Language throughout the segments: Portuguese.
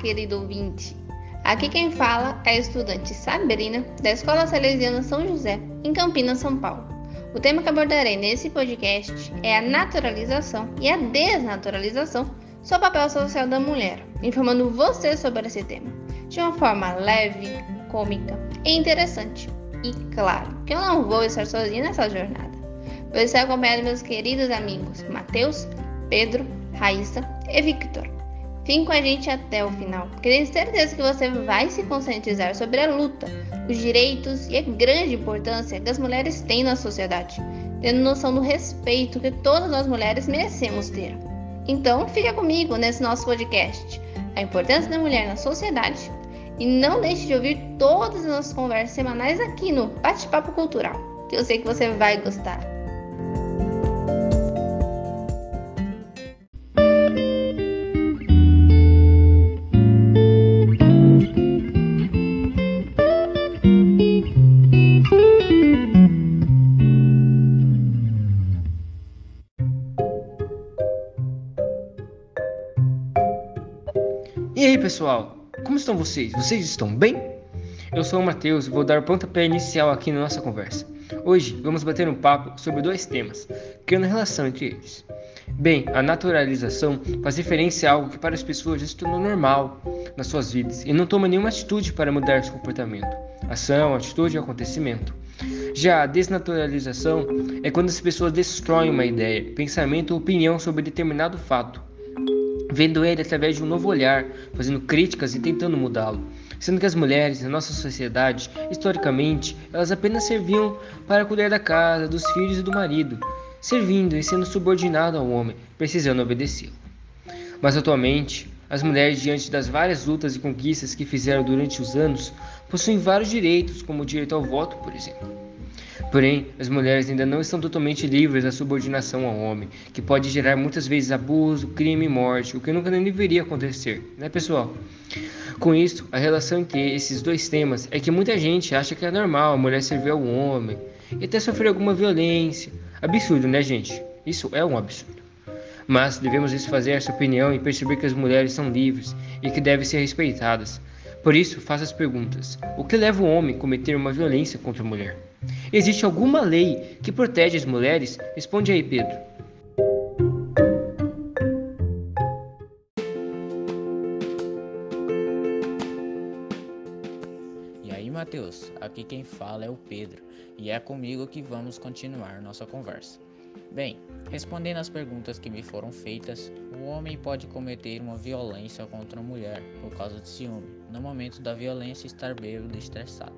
Querido ouvinte! Aqui quem fala é a estudante Sabrina, da Escola Salesiana São José, em Campinas, São Paulo. O tema que abordarei nesse podcast é a naturalização e a desnaturalização sobre o papel social da mulher, informando você sobre esse tema, de uma forma leve, cômica e interessante. E claro que eu não vou estar sozinha nessa jornada. Vou estar acompanhado meus queridos amigos Matheus, Pedro, Raíssa e Victor. Fique com a gente até o final, porque tenho certeza que você vai se conscientizar sobre a luta, os direitos e a grande importância que as mulheres têm na sociedade, tendo noção do respeito que todas nós mulheres merecemos ter. Então, fica comigo nesse nosso podcast, a importância da mulher na sociedade, e não deixe de ouvir todas as nossas conversas semanais aqui no Bate-Papo Cultural, que eu sei que você vai gostar. Pessoal? Como estão vocês? Vocês estão bem? Eu sou o Matheus e vou dar o pontapé inicial aqui na nossa conversa. Hoje vamos bater um papo sobre dois temas, criando relação entre eles. Bem, a naturalização faz referência a algo que para as pessoas já se tornou normal nas suas vidas e não toma nenhuma atitude para mudar seu comportamento, ação, atitude ou acontecimento. Já a desnaturalização é quando as pessoas destroem uma ideia, pensamento ou opinião sobre determinado fato vendo ele através de um novo olhar, fazendo críticas e tentando mudá-lo. Sendo que as mulheres, na nossa sociedade, historicamente, elas apenas serviam para cuidar da casa, dos filhos e do marido, servindo e sendo subordinado ao homem, precisando obedecê-lo. Mas atualmente, as mulheres, diante das várias lutas e conquistas que fizeram durante os anos, possuem vários direitos, como o direito ao voto, por exemplo. Porém, as mulheres ainda não estão totalmente livres da subordinação ao homem, que pode gerar muitas vezes abuso, crime e morte, o que nunca nem deveria acontecer, né, pessoal? Com isso, a relação entre esses dois temas é que muita gente acha que é normal a mulher servir ao homem e até sofrer alguma violência. Absurdo, né, gente? Isso é um absurdo. Mas devemos desfazer essa opinião e perceber que as mulheres são livres e que devem ser respeitadas. Por isso, faça as perguntas: o que leva o homem a cometer uma violência contra a mulher? Existe alguma lei que protege as mulheres? Responde aí, Pedro. E aí, Matheus? Aqui quem fala é o Pedro e é comigo que vamos continuar nossa conversa. Bem, respondendo às perguntas que me foram feitas, o homem pode cometer uma violência contra a mulher por causa de ciúme, no momento da violência estar bêbado e estressado,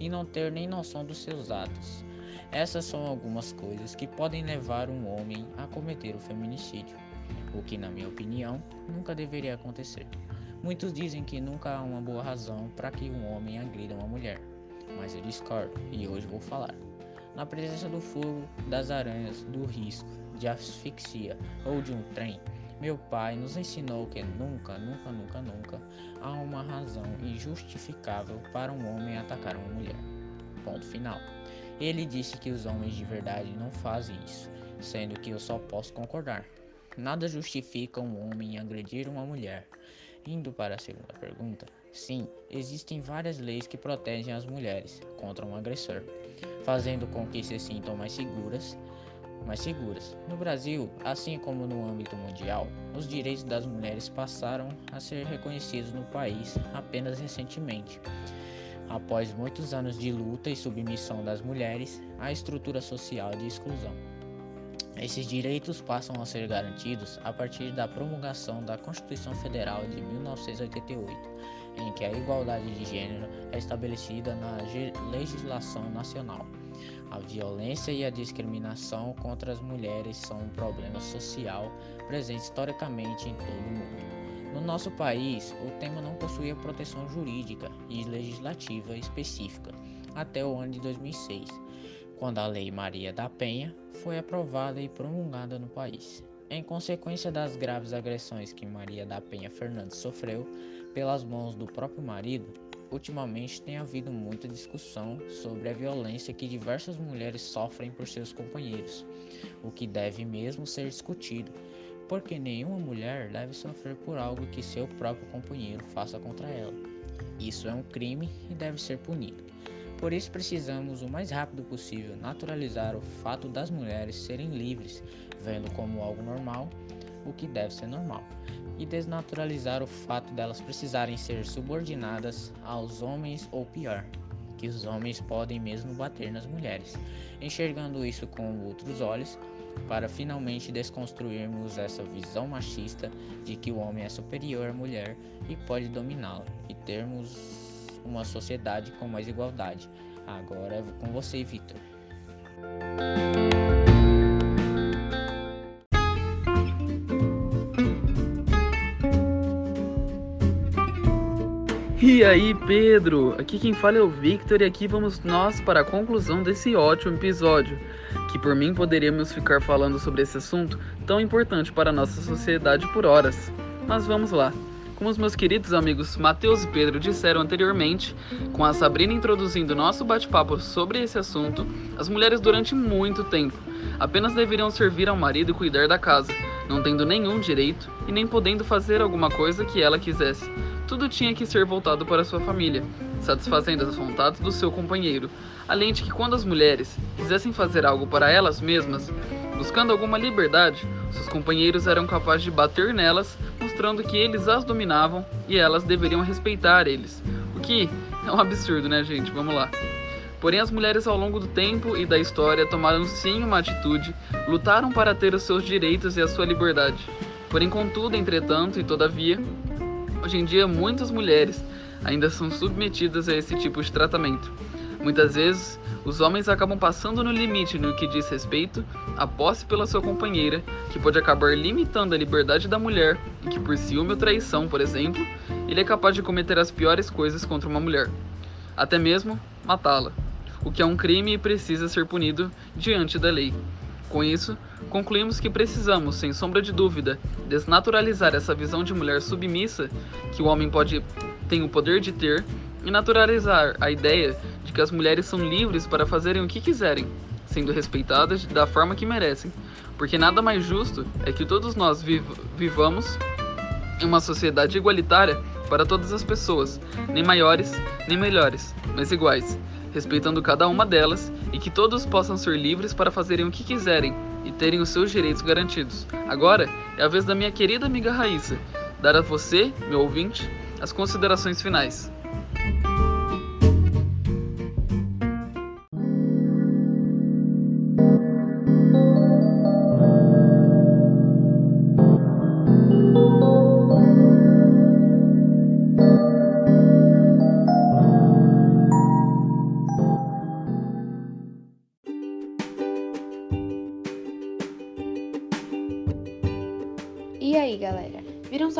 e não ter nem noção dos seus atos. Essas são algumas coisas que podem levar um homem a cometer o feminicídio, o que, na minha opinião, nunca deveria acontecer. Muitos dizem que nunca há uma boa razão para que um homem agrida uma mulher, mas eu discordo e hoje vou falar na presença do fogo, das aranhas, do risco, de asfixia ou de um trem, meu pai nos ensinou que nunca, nunca, nunca, nunca há uma razão injustificável para um homem atacar uma mulher. Ponto final. Ele disse que os homens de verdade não fazem isso, sendo que eu só posso concordar. Nada justifica um homem agredir uma mulher. Indo para a segunda pergunta, sim, existem várias leis que protegem as mulheres contra um agressor fazendo com que se sintam mais seguras, mais seguras. No Brasil, assim como no âmbito mundial, os direitos das mulheres passaram a ser reconhecidos no país apenas recentemente. Após muitos anos de luta e submissão das mulheres à estrutura social de exclusão. Esses direitos passam a ser garantidos a partir da promulgação da Constituição Federal de 1988, em que a igualdade de gênero é estabelecida na legislação nacional. A violência e a discriminação contra as mulheres são um problema social presente historicamente em todo o mundo. No nosso país, o tema não possuía proteção jurídica e legislativa específica até o ano de 2006 quando a Lei Maria da Penha foi aprovada e promulgada no país. Em consequência das graves agressões que Maria da Penha Fernandes sofreu pelas mãos do próprio marido, ultimamente tem havido muita discussão sobre a violência que diversas mulheres sofrem por seus companheiros, o que deve mesmo ser discutido, porque nenhuma mulher deve sofrer por algo que seu próprio companheiro faça contra ela. Isso é um crime e deve ser punido. Por isso precisamos o mais rápido possível naturalizar o fato das mulheres serem livres, vendo como algo normal o que deve ser normal, e desnaturalizar o fato delas precisarem ser subordinadas aos homens ou pior, que os homens podem mesmo bater nas mulheres, enxergando isso com outros olhos, para finalmente desconstruirmos essa visão machista de que o homem é superior à mulher e pode dominá-la, e termos uma sociedade com mais igualdade. Agora é com você, Vitor. E aí, Pedro? Aqui quem fala é o Victor e aqui vamos nós para a conclusão desse ótimo episódio, que por mim poderíamos ficar falando sobre esse assunto tão importante para a nossa sociedade por horas. Mas vamos lá. Como os meus queridos amigos Matheus e Pedro disseram anteriormente, com a Sabrina introduzindo nosso bate-papo sobre esse assunto, as mulheres durante muito tempo apenas deveriam servir ao marido e cuidar da casa, não tendo nenhum direito e nem podendo fazer alguma coisa que ela quisesse. Tudo tinha que ser voltado para sua família, satisfazendo as vontades do seu companheiro, além de que quando as mulheres quisessem fazer algo para elas mesmas, buscando alguma liberdade, seus companheiros eram capazes de bater nelas mostrando que eles as dominavam e elas deveriam respeitar eles. O que é um absurdo, né, gente? Vamos lá. Porém, as mulheres ao longo do tempo e da história tomaram sim uma atitude, lutaram para ter os seus direitos e a sua liberdade. Porém, contudo, entretanto e todavia, hoje em dia muitas mulheres ainda são submetidas a esse tipo de tratamento. Muitas vezes, os homens acabam passando no limite no que diz respeito à posse pela sua companheira, que pode acabar limitando a liberdade da mulher e que, por ciúme ou traição, por exemplo, ele é capaz de cometer as piores coisas contra uma mulher, até mesmo matá-la, o que é um crime e precisa ser punido diante da lei. Com isso, concluímos que precisamos, sem sombra de dúvida, desnaturalizar essa visão de mulher submissa que o homem pode tem o poder de ter e naturalizar a ideia de que as mulheres são livres para fazerem o que quiserem, sendo respeitadas da forma que merecem, porque nada mais justo é que todos nós viv vivamos em uma sociedade igualitária para todas as pessoas, nem maiores nem melhores, mas iguais, respeitando cada uma delas e que todos possam ser livres para fazerem o que quiserem e terem os seus direitos garantidos. Agora é a vez da minha querida amiga Raíssa dar a você, meu ouvinte, as considerações finais.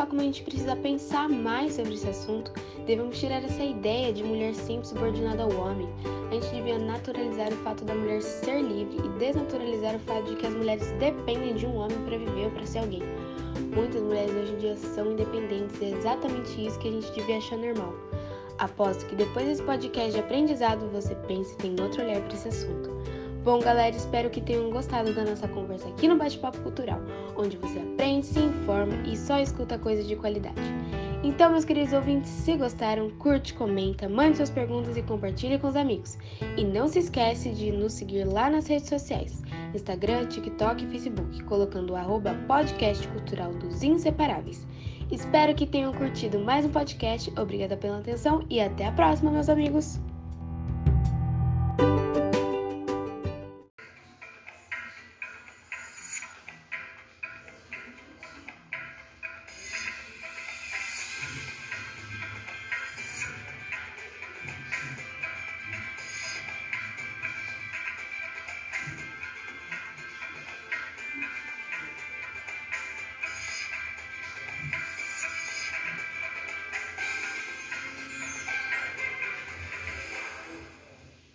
Só como a gente precisa pensar mais sobre esse assunto? Devemos tirar essa ideia de mulher sempre subordinada ao homem. A gente devia naturalizar o fato da mulher ser livre e desnaturalizar o fato de que as mulheres dependem de um homem para viver ou para ser alguém. Muitas mulheres hoje em dia são independentes e é exatamente isso que a gente devia achar normal. Aposto que depois desse podcast de aprendizado você pense e tem outro olhar para esse assunto. Bom, galera, espero que tenham gostado da nossa conversa aqui no Bate-Papo Cultural, onde você aprende, se informa e só escuta coisas de qualidade. Então, meus queridos ouvintes, se gostaram, curte, comenta, mande suas perguntas e compartilhe com os amigos. E não se esquece de nos seguir lá nas redes sociais, Instagram, TikTok e Facebook, colocando o podcast cultural dos inseparáveis. Espero que tenham curtido mais um podcast, obrigada pela atenção e até a próxima, meus amigos!